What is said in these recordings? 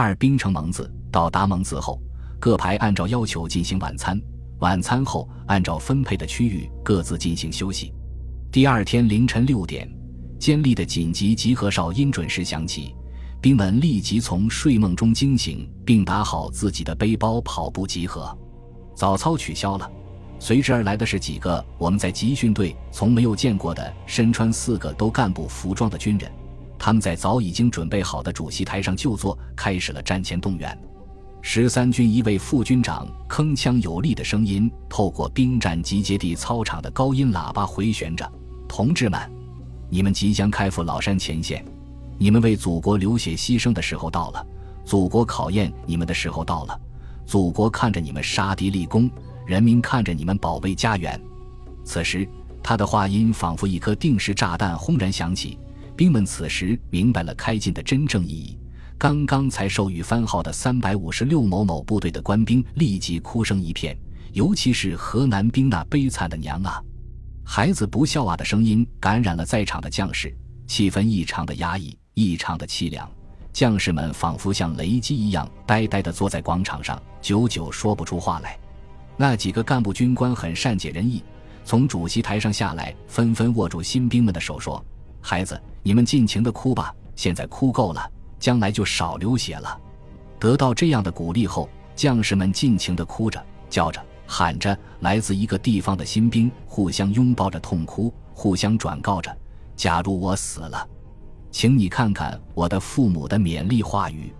二兵城蒙子到达蒙子后，各排按照要求进行晚餐。晚餐后，按照分配的区域各自进行休息。第二天凌晨六点，尖利的紧急集合哨音准时响起，兵们立即从睡梦中惊醒，并打好自己的背包，跑步集合。早操取消了，随之而来的是几个我们在集训队从没有见过的身穿四个都干部服装的军人。他们在早已经准备好的主席台上就坐，开始了战前动员。十三军一位副军长铿锵有力的声音透过兵站集结地操场的高音喇叭回旋着：“同志们，你们即将开赴老山前线，你们为祖国流血牺牲的时候到了，祖国考验你们的时候到了。祖国看着你们杀敌立功，人民看着你们保卫家园。”此时，他的话音仿佛一颗定时炸弹轰然响起，兵们此时明白了开进的真正意义。刚刚才授予番号的三百五十六某某部队的官兵立即哭声一片，尤其是河南兵那悲惨的娘啊，孩子不孝啊的声音感染了在场的将士，气氛异常的压抑，异常的凄凉。将士们仿佛像雷击一样，呆呆地坐在广场上，久久说不出话来。那几个干部军官很善解人意，从主席台上下来，纷纷握住新兵们的手，说：“孩子，你们尽情的哭吧，现在哭够了。”将来就少流血了。得到这样的鼓励后，将士们尽情的哭着、叫着、喊着。来自一个地方的新兵互相拥抱着痛哭，互相转告着：“假如我死了，请你看看我的父母的勉励话语。”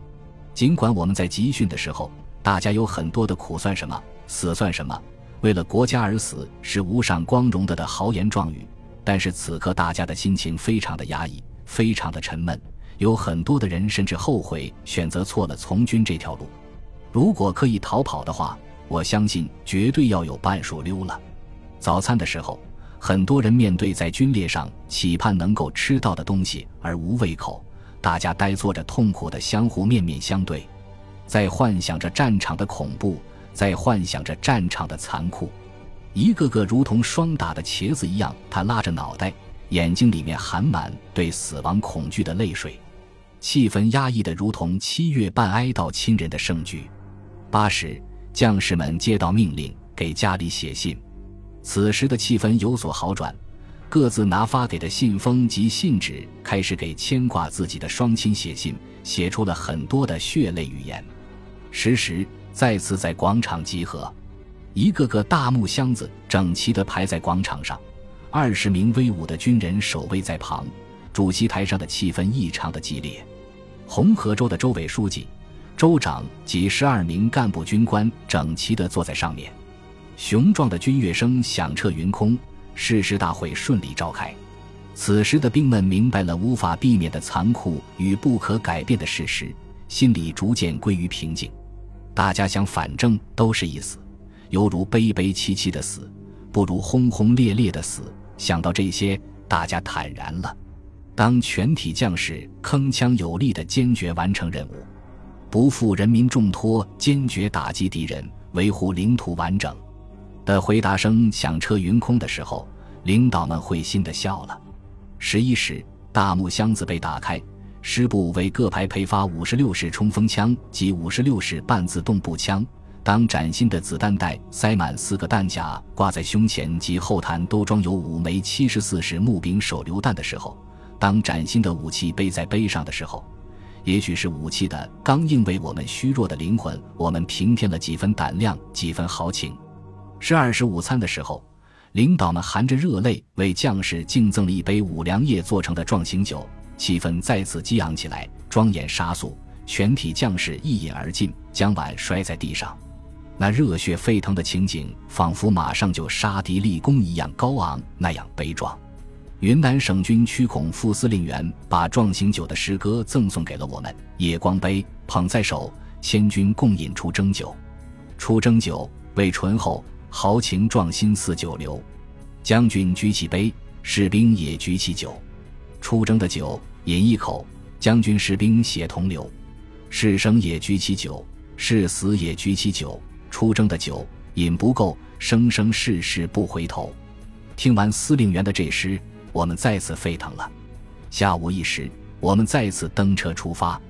尽管我们在集训的时候，大家有很多的苦算什么，死算什么，为了国家而死是无上光荣的的豪言壮语，但是此刻大家的心情非常的压抑，非常的沉闷。有很多的人甚至后悔选择错了从军这条路，如果可以逃跑的话，我相信绝对要有半数溜了。早餐的时候，很多人面对在军列上期盼能够吃到的东西而无胃口，大家呆坐着，痛苦的相互面面相对，在幻想着战场的恐怖，在幻想着战场的残酷，一个个如同霜打的茄子一样，他拉着脑袋，眼睛里面含满对死亡恐惧的泪水。气氛压抑的如同七月半哀悼亲人的盛举。八时，将士们接到命令，给家里写信。此时的气氛有所好转，各自拿发给的信封及信纸，开始给牵挂自己的双亲写信，写出了很多的血泪语言。十时，再次在广场集合，一个个大木箱子整齐地排在广场上，二十名威武的军人守卫在旁。主席台上的气氛异常的激烈，红河州的州委书记、州长及十二名干部军官整齐地坐在上面，雄壮的军乐声响彻云空，誓师大会顺利召开。此时的兵们明白了无法避免的残酷与不可改变的事实，心里逐渐归于平静。大家想，反正都是一死，犹如悲悲戚戚的死，不如轰轰烈烈的死。想到这些，大家坦然了。当全体将士铿锵有力地坚决完成任务，不负人民重托，坚决打击敌人，维护领土完整的回答声响彻云空的时候，领导们会心地笑了。十一时，大木箱子被打开，师部为各排配发五十六式冲锋枪及五十六式半自动步枪。当崭新的子弹袋塞满四个弹夹，挂在胸前及后弹都装有五枚七十四式木柄手榴弹的时候。当崭新的武器背在背上的时候，也许是武器的刚硬为我们虚弱的灵魂，我们平添了几分胆量，几分豪情。是二十午餐的时候，领导们含着热泪为将士敬赠了一杯五粮液做成的壮行酒，气氛再次激昂起来，庄严杀肃。全体将士一饮而尽，将碗摔在地上，那热血沸腾的情景，仿佛马上就杀敌立功一样高昂，那样悲壮。云南省军区孔副司令员把壮行酒的诗歌赠送给了我们。夜光杯捧在手，千军共饮出征酒。出征酒，味醇厚，豪情壮心似酒流。将军举起杯，士兵也举起酒。出征的酒，饮一口，将军士兵血同流。士生也举起酒，士死也举起酒。出征的酒，饮不够，生生世世不回头。听完司令员的这诗。我们再次沸腾了。下午一时，我们再次登车出发。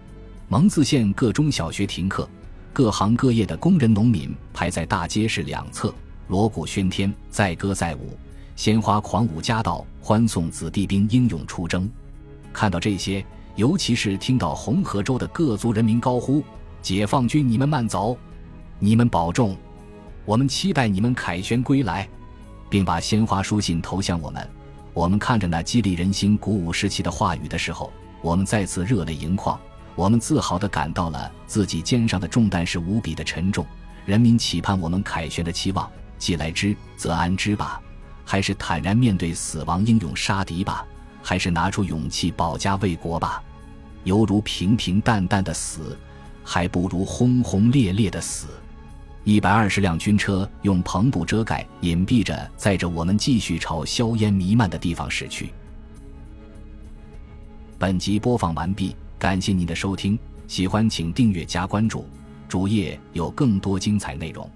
蒙自县各中小学停课，各行各业的工人农民排在大街市两侧，锣鼓喧天，载歌载舞，鲜花狂舞夹道，欢送子弟兵英勇出征。看到这些，尤其是听到红河州的各族人民高呼“解放军，你们慢走，你们保重，我们期待你们凯旋归来”，并把鲜花书信投向我们，我们看着那激励人心、鼓舞士气的话语的时候，我们再次热泪盈眶。我们自豪地感到了自己肩上的重担是无比的沉重。人民期盼我们凯旋的期望，既来之则安之吧，还是坦然面对死亡，英勇杀敌吧？还是拿出勇气保家卫国吧，犹如平平淡淡的死，还不如轰轰烈烈的死。一百二十辆军车用篷布遮盖，隐蔽着载着我们继续朝硝烟弥漫的地方驶去。本集播放完毕，感谢您的收听，喜欢请订阅加关注，主页有更多精彩内容。